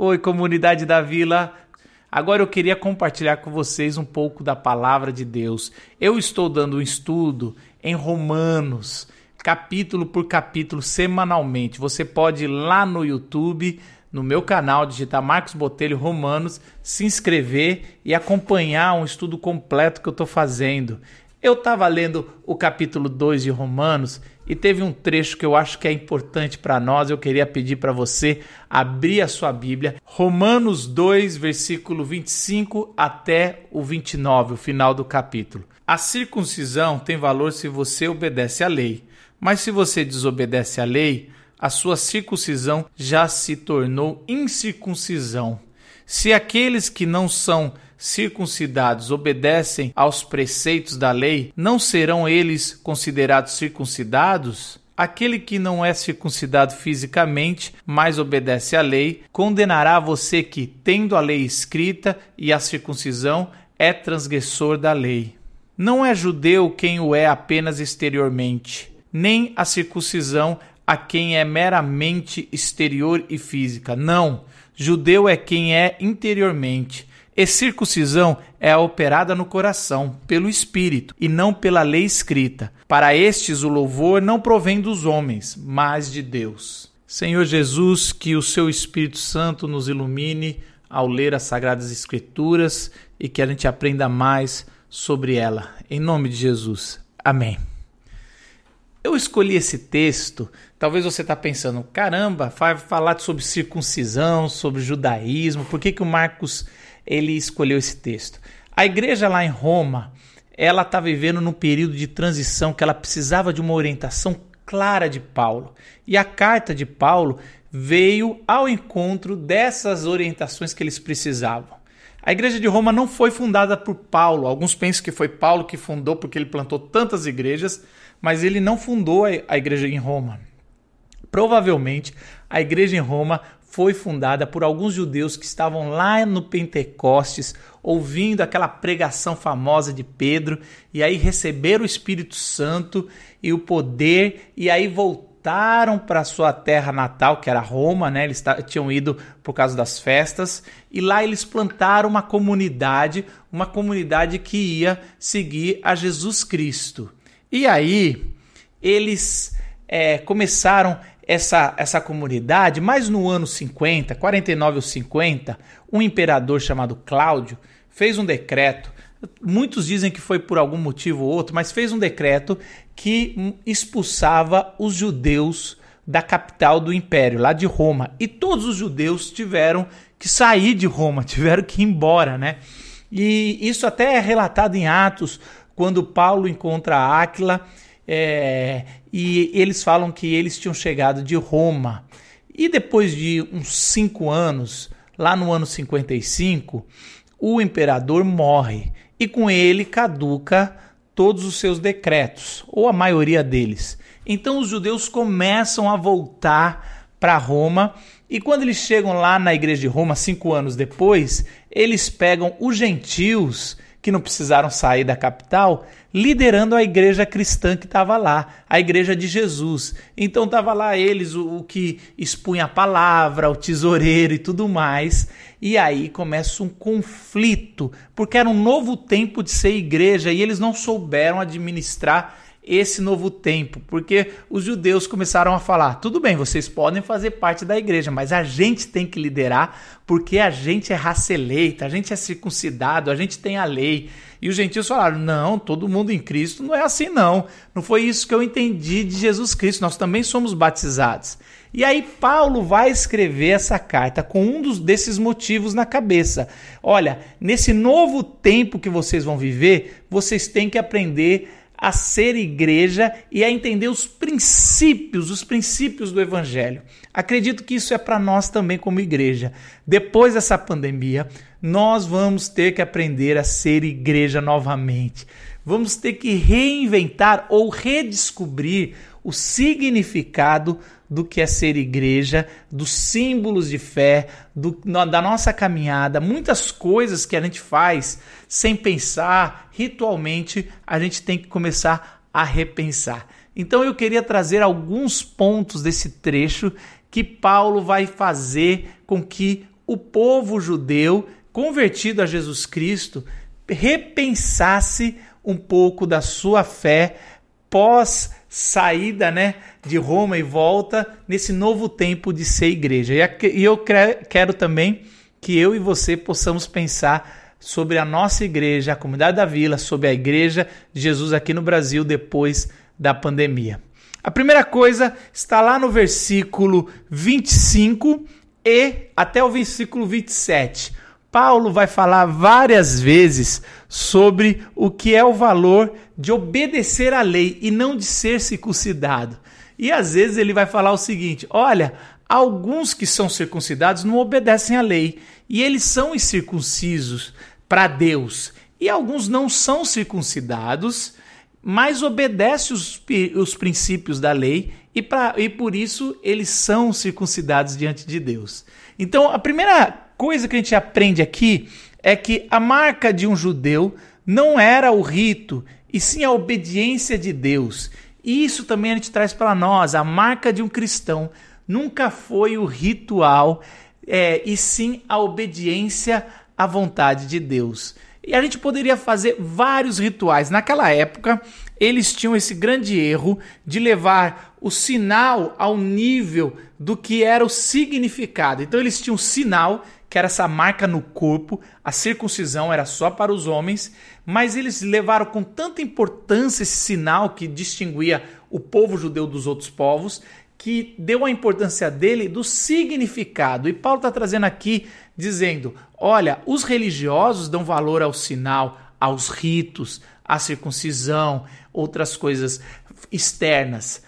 Oi, comunidade da vila. Agora eu queria compartilhar com vocês um pouco da palavra de Deus. Eu estou dando um estudo em Romanos, capítulo por capítulo, semanalmente. Você pode ir lá no YouTube, no meu canal, digitar Marcos Botelho Romanos, se inscrever e acompanhar um estudo completo que eu estou fazendo. Eu estava lendo o capítulo 2 de Romanos e teve um trecho que eu acho que é importante para nós. Eu queria pedir para você abrir a sua Bíblia, Romanos 2, versículo 25 até o 29, o final do capítulo. A circuncisão tem valor se você obedece à lei, mas se você desobedece à lei, a sua circuncisão já se tornou incircuncisão. Se aqueles que não são circuncidados obedecem aos preceitos da lei, não serão eles considerados circuncidados? Aquele que não é circuncidado fisicamente, mas obedece à lei, condenará você que, tendo a lei escrita e a circuncisão, é transgressor da lei. Não é judeu quem o é apenas exteriormente, nem a circuncisão a quem é meramente exterior e física. Não, judeu é quem é interiormente e circuncisão é operada no coração, pelo Espírito, e não pela lei escrita. Para estes o louvor não provém dos homens, mas de Deus. Senhor Jesus, que o seu Espírito Santo nos ilumine ao ler as Sagradas Escrituras e que a gente aprenda mais sobre ela. Em nome de Jesus. Amém. Eu escolhi esse texto, talvez você está pensando, caramba, vai falar sobre circuncisão, sobre judaísmo, por que, que o Marcos ele escolheu esse texto. A igreja lá em Roma, ela está vivendo num período de transição que ela precisava de uma orientação clara de Paulo. E a carta de Paulo veio ao encontro dessas orientações que eles precisavam. A igreja de Roma não foi fundada por Paulo. Alguns pensam que foi Paulo que fundou porque ele plantou tantas igrejas, mas ele não fundou a igreja em Roma. Provavelmente a igreja em Roma foi fundada por alguns judeus que estavam lá no Pentecostes, ouvindo aquela pregação famosa de Pedro, e aí receberam o Espírito Santo e o poder, e aí voltaram para sua terra natal, que era Roma, né? Eles tinham ido por causa das festas, e lá eles plantaram uma comunidade, uma comunidade que ia seguir a Jesus Cristo. E aí eles é, começaram essa, essa comunidade, mas no ano 50, 49 ou 50, um imperador chamado Cláudio fez um decreto. Muitos dizem que foi por algum motivo ou outro, mas fez um decreto que expulsava os judeus da capital do império, lá de Roma. E todos os judeus tiveram que sair de Roma, tiveram que ir embora, né? E isso até é relatado em Atos, quando Paulo encontra Áquila é, e eles falam que eles tinham chegado de Roma. E depois de uns cinco anos, lá no ano 55, o imperador morre e com ele caduca todos os seus decretos, ou a maioria deles. Então os judeus começam a voltar para Roma e quando eles chegam lá na igreja de Roma, cinco anos depois, eles pegam os gentios que não precisaram sair da capital, liderando a igreja cristã que estava lá, a igreja de Jesus. Então estava lá eles, o, o, que expunha a palavra, o tesoureiro e tudo mais. E aí começa um conflito, porque era um novo tempo de ser igreja e eles não souberam administrar esse novo tempo, porque os judeus começaram a falar: tudo bem, vocês podem fazer parte da igreja, mas a gente tem que liderar, porque a gente é raça eleita, a gente é circuncidado, a gente tem a lei. E os gentios falaram: não, todo mundo em Cristo não é assim, não. Não foi isso que eu entendi de Jesus Cristo, nós também somos batizados. E aí Paulo vai escrever essa carta com um dos, desses motivos na cabeça. Olha, nesse novo tempo que vocês vão viver, vocês têm que aprender a ser igreja e a entender os princípios, os princípios do evangelho. Acredito que isso é para nós também como igreja. Depois dessa pandemia, nós vamos ter que aprender a ser igreja novamente. Vamos ter que reinventar ou redescobrir o significado do que é ser igreja, dos símbolos de fé, do, da nossa caminhada, muitas coisas que a gente faz sem pensar, ritualmente, a gente tem que começar a repensar. Então eu queria trazer alguns pontos desse trecho que Paulo vai fazer com que o povo judeu convertido a Jesus Cristo repensasse um pouco da sua fé pós saída né, de Roma e volta nesse novo tempo de ser igreja. E eu quero também que eu e você possamos pensar sobre a nossa igreja, a comunidade da vila, sobre a igreja de Jesus aqui no Brasil depois da pandemia. A primeira coisa está lá no versículo 25 e até o versículo 27. Paulo vai falar várias vezes sobre o que é o valor de obedecer à lei e não de ser circuncidado. E às vezes ele vai falar o seguinte: olha, alguns que são circuncidados não obedecem à lei e eles são incircuncisos para Deus. E alguns não são circuncidados, mas obedecem os, os princípios da lei e, pra, e por isso eles são circuncidados diante de Deus. Então, a primeira coisa que a gente aprende aqui é que a marca de um judeu não era o rito, e sim a obediência de Deus. E isso também a gente traz para nós. A marca de um cristão nunca foi o ritual, é, e sim a obediência à vontade de Deus. E a gente poderia fazer vários rituais. Naquela época, eles tinham esse grande erro de levar o sinal ao nível do que era o significado. Então, eles tinham o sinal, que era essa marca no corpo, a circuncisão era só para os homens, mas eles levaram com tanta importância esse sinal que distinguia o povo judeu dos outros povos, que deu a importância dele do significado. E Paulo está trazendo aqui dizendo: olha, os religiosos dão valor ao sinal, aos ritos, à circuncisão, outras coisas externas.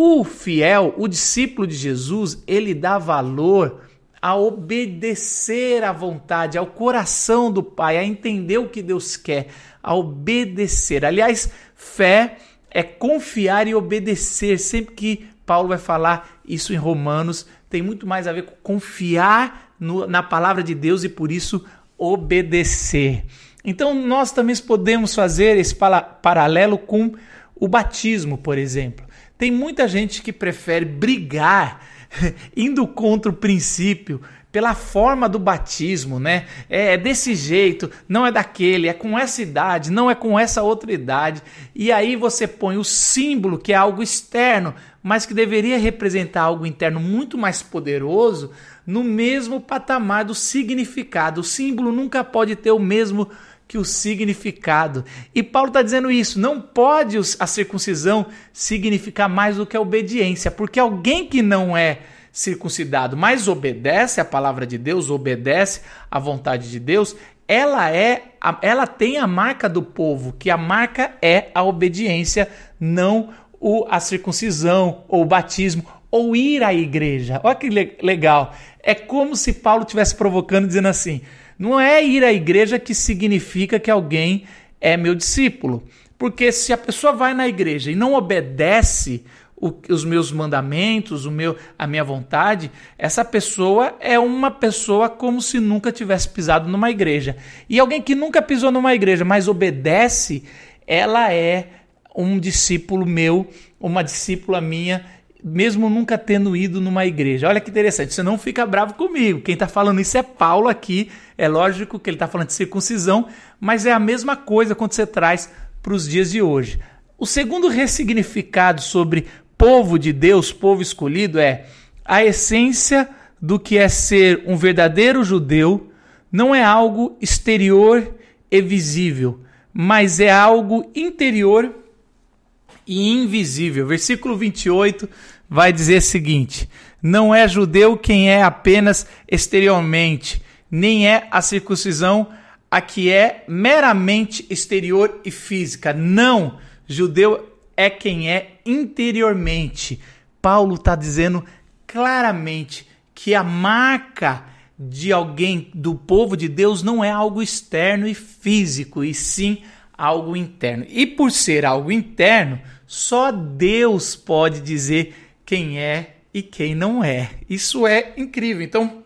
O fiel, o discípulo de Jesus, ele dá valor a obedecer à vontade, ao coração do Pai, a entender o que Deus quer, a obedecer. Aliás, fé é confiar e obedecer. Sempre que Paulo vai falar isso em Romanos, tem muito mais a ver com confiar no, na palavra de Deus e por isso obedecer. Então nós também podemos fazer esse paralelo com o batismo, por exemplo. Tem muita gente que prefere brigar indo contra o princípio pela forma do batismo, né? É, é desse jeito, não é daquele, é com essa idade, não é com essa outra idade. E aí você põe o símbolo, que é algo externo, mas que deveria representar algo interno muito mais poderoso, no mesmo patamar do significado. O símbolo nunca pode ter o mesmo que o significado. E Paulo está dizendo isso: não pode a circuncisão significar mais do que a obediência, porque alguém que não é circuncidado, mas obedece à palavra de Deus, obedece à vontade de Deus, ela é, ela tem a marca do povo, que a marca é a obediência, não o, a circuncisão ou o batismo ou ir à igreja. Olha que legal. É como se Paulo estivesse provocando, dizendo assim: não é ir à igreja que significa que alguém é meu discípulo. Porque se a pessoa vai na igreja e não obedece o, os meus mandamentos, o meu, a minha vontade, essa pessoa é uma pessoa como se nunca tivesse pisado numa igreja. E alguém que nunca pisou numa igreja, mas obedece, ela é um discípulo meu, uma discípula minha mesmo nunca tendo ido numa igreja. Olha que interessante, você não fica bravo comigo. Quem está falando isso é Paulo aqui. É lógico que ele está falando de circuncisão, mas é a mesma coisa quando você traz para os dias de hoje. O segundo ressignificado sobre povo de Deus, povo escolhido, é a essência do que é ser um verdadeiro judeu não é algo exterior e visível, mas é algo interior e invisível. Versículo 28 vai dizer o seguinte: Não é judeu quem é apenas exteriormente, nem é a circuncisão a que é meramente exterior e física. Não, judeu é quem é interiormente. Paulo está dizendo claramente que a marca de alguém do povo de Deus não é algo externo e físico, e sim algo interno. E por ser algo interno, só Deus pode dizer quem é e quem não é. Isso é incrível. Então,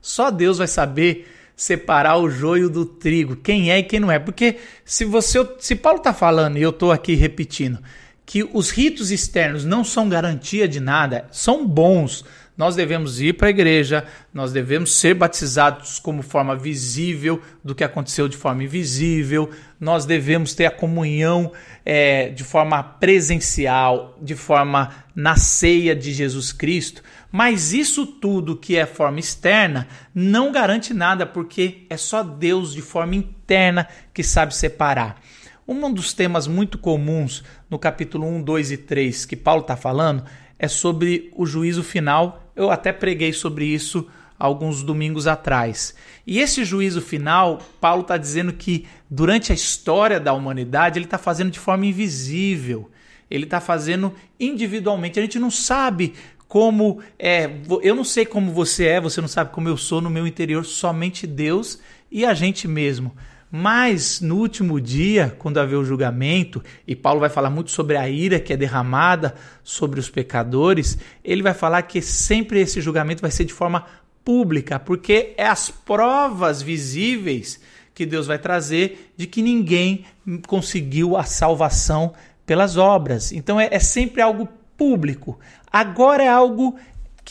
só Deus vai saber separar o joio do trigo, quem é e quem não é. Porque se você, se Paulo está falando e eu estou aqui repetindo que os ritos externos não são garantia de nada, são bons, Nós devemos ir para a igreja, nós devemos ser batizados como forma visível do que aconteceu de forma invisível, nós devemos ter a comunhão é, de forma presencial, de forma na ceia de Jesus Cristo. Mas isso tudo que é forma externa não garante nada, porque é só Deus de forma interna que sabe separar. Um dos temas muito comuns no capítulo 1, 2 e 3 que Paulo está falando é sobre o juízo final. Eu até preguei sobre isso alguns domingos atrás. E esse juízo final, Paulo está dizendo que durante a história da humanidade ele está fazendo de forma invisível. Ele está fazendo individualmente. A gente não sabe como é. Eu não sei como você é, você não sabe como eu sou no meu interior, somente Deus e a gente mesmo. Mas no último dia, quando haver o julgamento, e Paulo vai falar muito sobre a ira que é derramada sobre os pecadores, ele vai falar que sempre esse julgamento vai ser de forma pública, porque é as provas visíveis que Deus vai trazer de que ninguém conseguiu a salvação pelas obras. Então é, é sempre algo público. Agora é algo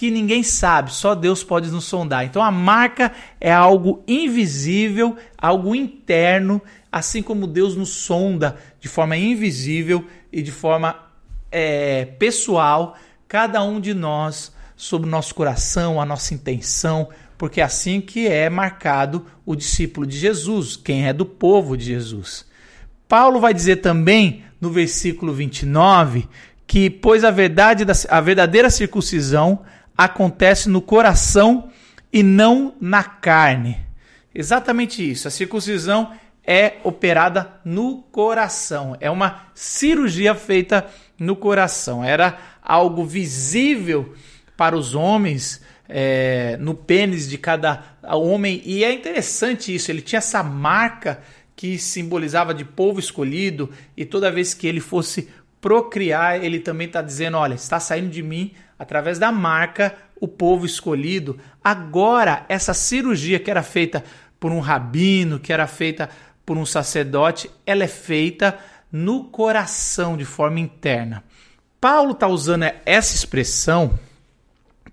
que ninguém sabe, só Deus pode nos sondar. Então a marca é algo invisível, algo interno, assim como Deus nos sonda de forma invisível e de forma é, pessoal, cada um de nós, sobre o nosso coração, a nossa intenção, porque é assim que é marcado o discípulo de Jesus, quem é do povo de Jesus. Paulo vai dizer também no versículo 29 que, pois a verdade da, a verdadeira circuncisão acontece no coração e não na carne. Exatamente isso. A circuncisão é operada no coração. É uma cirurgia feita no coração. Era algo visível para os homens é, no pênis de cada homem. E é interessante isso. Ele tinha essa marca que simbolizava de povo escolhido. E toda vez que ele fosse procriar, ele também está dizendo: olha, está saindo de mim através da marca o povo escolhido. Agora, essa cirurgia que era feita por um rabino, que era feita por um sacerdote, ela é feita no coração de forma interna. Paulo está usando essa expressão,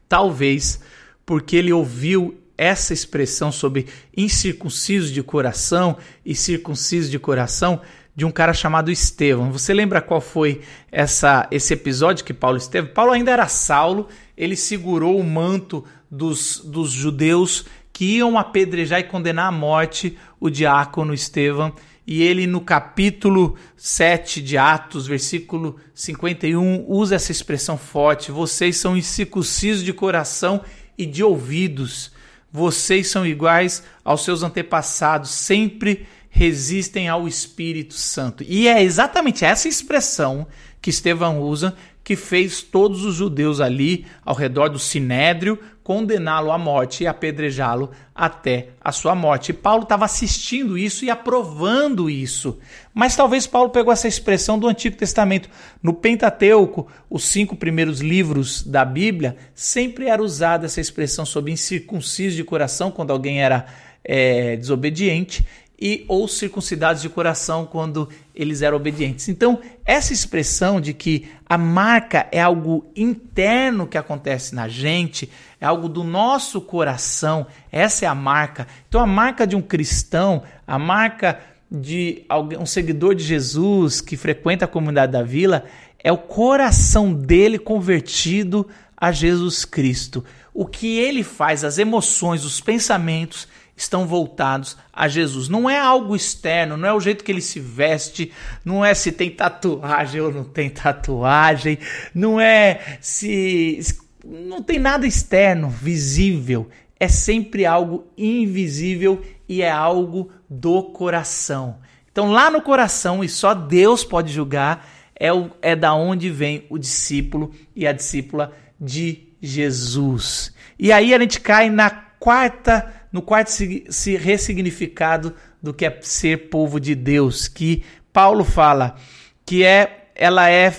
talvez porque ele ouviu essa expressão sobre incircunciso de coração e circunciso de coração de um cara chamado Estevão. Você lembra qual foi essa, esse episódio que Paulo esteve? Paulo ainda era Saulo, ele segurou o manto dos, dos judeus que iam apedrejar e condenar à morte o diácono Estevão. E ele, no capítulo 7 de Atos, versículo 51, usa essa expressão forte: Vocês são incircuncisos de coração e de ouvidos. Vocês são iguais aos seus antepassados, sempre resistem ao Espírito Santo. E é exatamente essa expressão que Estevão usa que fez todos os judeus ali ao redor do sinédrio condená-lo à morte e apedrejá-lo até a sua morte. E Paulo estava assistindo isso e aprovando isso. Mas talvez Paulo pegou essa expressão do Antigo Testamento. No Pentateuco, os cinco primeiros livros da Bíblia, sempre era usada essa expressão sobre incircunciso de coração, quando alguém era é, desobediente e ou circuncidados de coração quando eles eram obedientes. Então, essa expressão de que a marca é algo interno que acontece na gente, é algo do nosso coração, essa é a marca. Então, a marca de um cristão, a marca de um seguidor de Jesus que frequenta a comunidade da vila, é o coração dele convertido a Jesus Cristo. O que ele faz, as emoções, os pensamentos, estão voltados a Jesus. Não é algo externo, não é o jeito que ele se veste, não é se tem tatuagem ou não tem tatuagem, não é se. Não tem nada externo, visível. É sempre algo invisível e é algo do coração. Então, lá no coração, e só Deus pode julgar, é, o, é da onde vem o discípulo e a discípula de Jesus. E aí a gente cai na quarta no quarto se ressignificado do que é ser povo de Deus, que Paulo fala que é ela é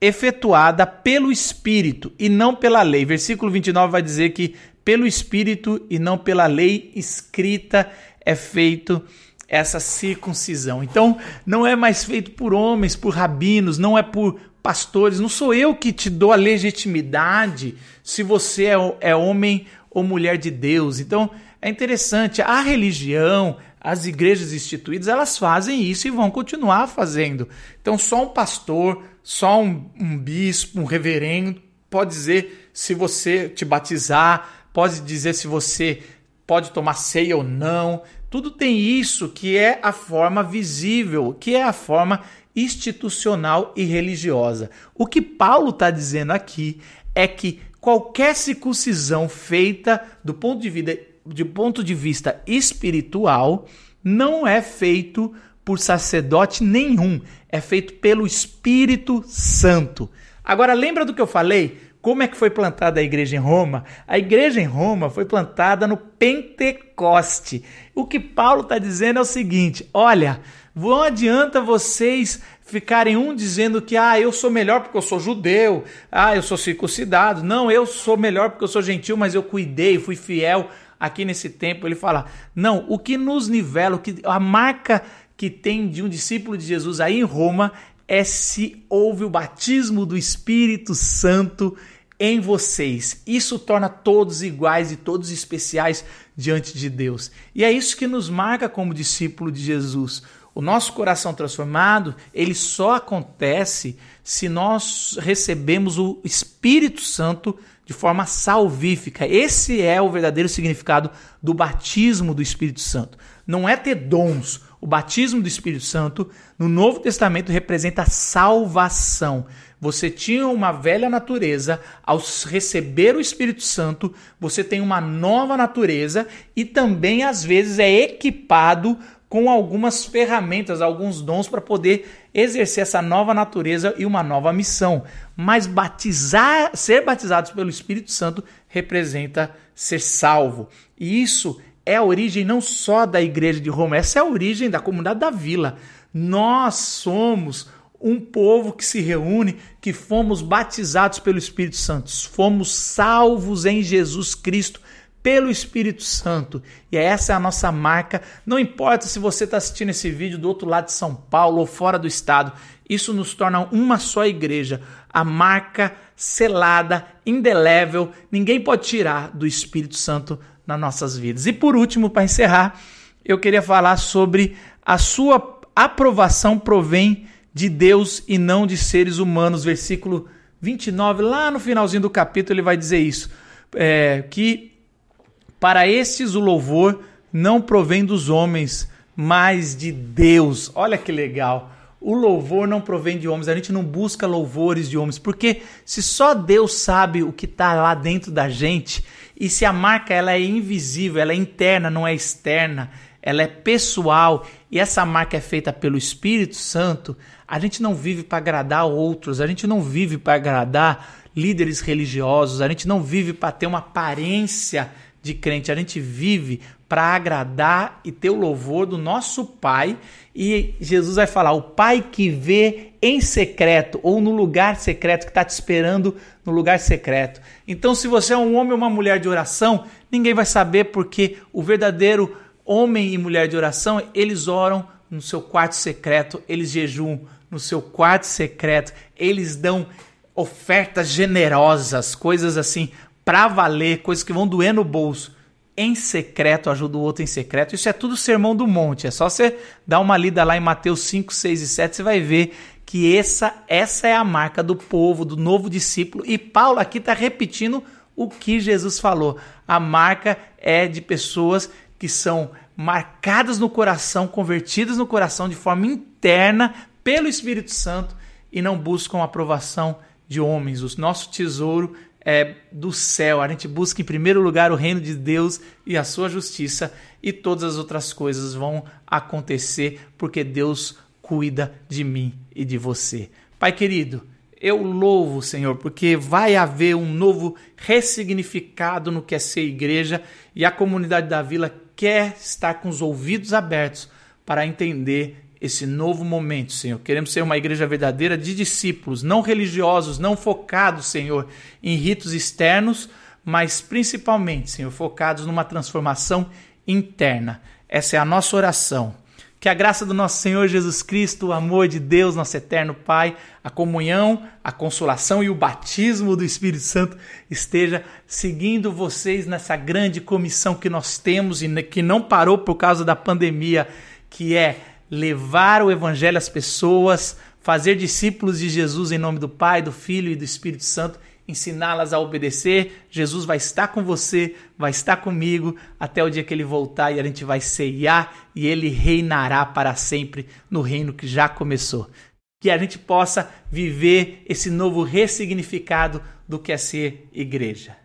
efetuada pelo Espírito e não pela lei. Versículo 29 vai dizer que pelo Espírito e não pela lei escrita é feito essa circuncisão. Então, não é mais feito por homens, por rabinos, não é por pastores, não sou eu que te dou a legitimidade se você é, é homem ou mulher de Deus. Então é interessante, a religião, as igrejas instituídas, elas fazem isso e vão continuar fazendo. Então só um pastor, só um, um bispo, um reverendo pode dizer se você te batizar, pode dizer se você pode tomar ceia ou não. Tudo tem isso que é a forma visível, que é a forma institucional e religiosa. O que Paulo está dizendo aqui é que qualquer circuncisão feita do ponto de, vida, de ponto de vista espiritual não é feito por sacerdote nenhum, é feito pelo Espírito Santo. Agora lembra do que eu falei? Como é que foi plantada a igreja em Roma? A igreja em Roma foi plantada no Pentecoste. O que Paulo está dizendo é o seguinte: olha, não adianta vocês ficarem um dizendo que ah, eu sou melhor porque eu sou judeu, ah, eu sou circuncidado. Não, eu sou melhor porque eu sou gentil, mas eu cuidei, fui fiel aqui nesse tempo. Ele fala: não, o que nos nivela, o que, a marca que tem de um discípulo de Jesus aí em Roma é se houve o batismo do Espírito Santo em vocês. Isso torna todos iguais e todos especiais diante de Deus. E é isso que nos marca como discípulo de Jesus. O nosso coração transformado, ele só acontece se nós recebemos o Espírito Santo de forma salvífica. Esse é o verdadeiro significado do batismo do Espírito Santo. Não é ter dons, o batismo do Espírito Santo no Novo Testamento representa salvação. Você tinha uma velha natureza, ao receber o Espírito Santo, você tem uma nova natureza e também às vezes é equipado com algumas ferramentas, alguns dons para poder exercer essa nova natureza e uma nova missão. Mas batizar, ser batizados pelo Espírito Santo representa ser salvo. E isso é a origem não só da igreja de Roma, essa é a origem da comunidade da vila. Nós somos um povo que se reúne, que fomos batizados pelo Espírito Santo, fomos salvos em Jesus Cristo pelo Espírito Santo. E essa é a nossa marca. Não importa se você está assistindo esse vídeo do outro lado de São Paulo ou fora do estado, isso nos torna uma só igreja. A marca selada, indelével, ninguém pode tirar do Espírito Santo nas nossas vidas. E por último, para encerrar, eu queria falar sobre a sua aprovação provém de Deus e não de seres humanos. Versículo 29, lá no finalzinho do capítulo, ele vai dizer isso: é, que para estes o louvor não provém dos homens, mas de Deus. Olha que legal. O louvor não provém de homens, a gente não busca louvores de homens, porque se só Deus sabe o que está lá dentro da gente, e se a marca ela é invisível, ela é interna, não é externa, ela é pessoal, e essa marca é feita pelo Espírito Santo, a gente não vive para agradar outros, a gente não vive para agradar líderes religiosos, a gente não vive para ter uma aparência de crente, a gente vive para agradar e ter o louvor do nosso Pai. E Jesus vai falar: o Pai que vê em secreto ou no lugar secreto, que está te esperando no lugar secreto. Então, se você é um homem ou uma mulher de oração, ninguém vai saber porque o verdadeiro homem e mulher de oração, eles oram no seu quarto secreto, eles jejuam no seu quarto secreto, eles dão ofertas generosas, coisas assim para valer, coisas que vão doer no bolso. Em secreto, ajuda o outro em secreto. Isso é tudo sermão do monte. É só você dar uma lida lá em Mateus 5, 6 e 7, você vai ver que essa, essa é a marca do povo, do novo discípulo. E Paulo aqui está repetindo o que Jesus falou. A marca é de pessoas que são marcadas no coração, convertidas no coração de forma interna pelo Espírito Santo e não buscam aprovação de homens. O nosso tesouro é, do céu. A gente busca em primeiro lugar o reino de Deus e a sua justiça, e todas as outras coisas vão acontecer porque Deus cuida de mim e de você. Pai querido, eu louvo o Senhor porque vai haver um novo ressignificado no que é ser igreja e a comunidade da vila quer estar com os ouvidos abertos para entender esse novo momento, Senhor. Queremos ser uma igreja verdadeira de discípulos, não religiosos, não focados, Senhor, em ritos externos, mas principalmente, Senhor, focados numa transformação interna. Essa é a nossa oração. Que a graça do nosso Senhor Jesus Cristo, o amor de Deus, nosso eterno Pai, a comunhão, a consolação e o batismo do Espírito Santo esteja seguindo vocês nessa grande comissão que nós temos e que não parou por causa da pandemia, que é levar o evangelho às pessoas, fazer discípulos de Jesus em nome do Pai, do Filho e do Espírito Santo ensiná-las a obedecer. Jesus vai estar com você, vai estar comigo até o dia que ele voltar e a gente vai ceiar e ele reinará para sempre no reino que já começou. Que a gente possa viver esse novo ressignificado do que é ser igreja.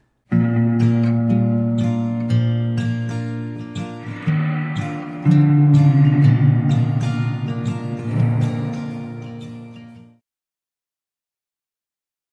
Música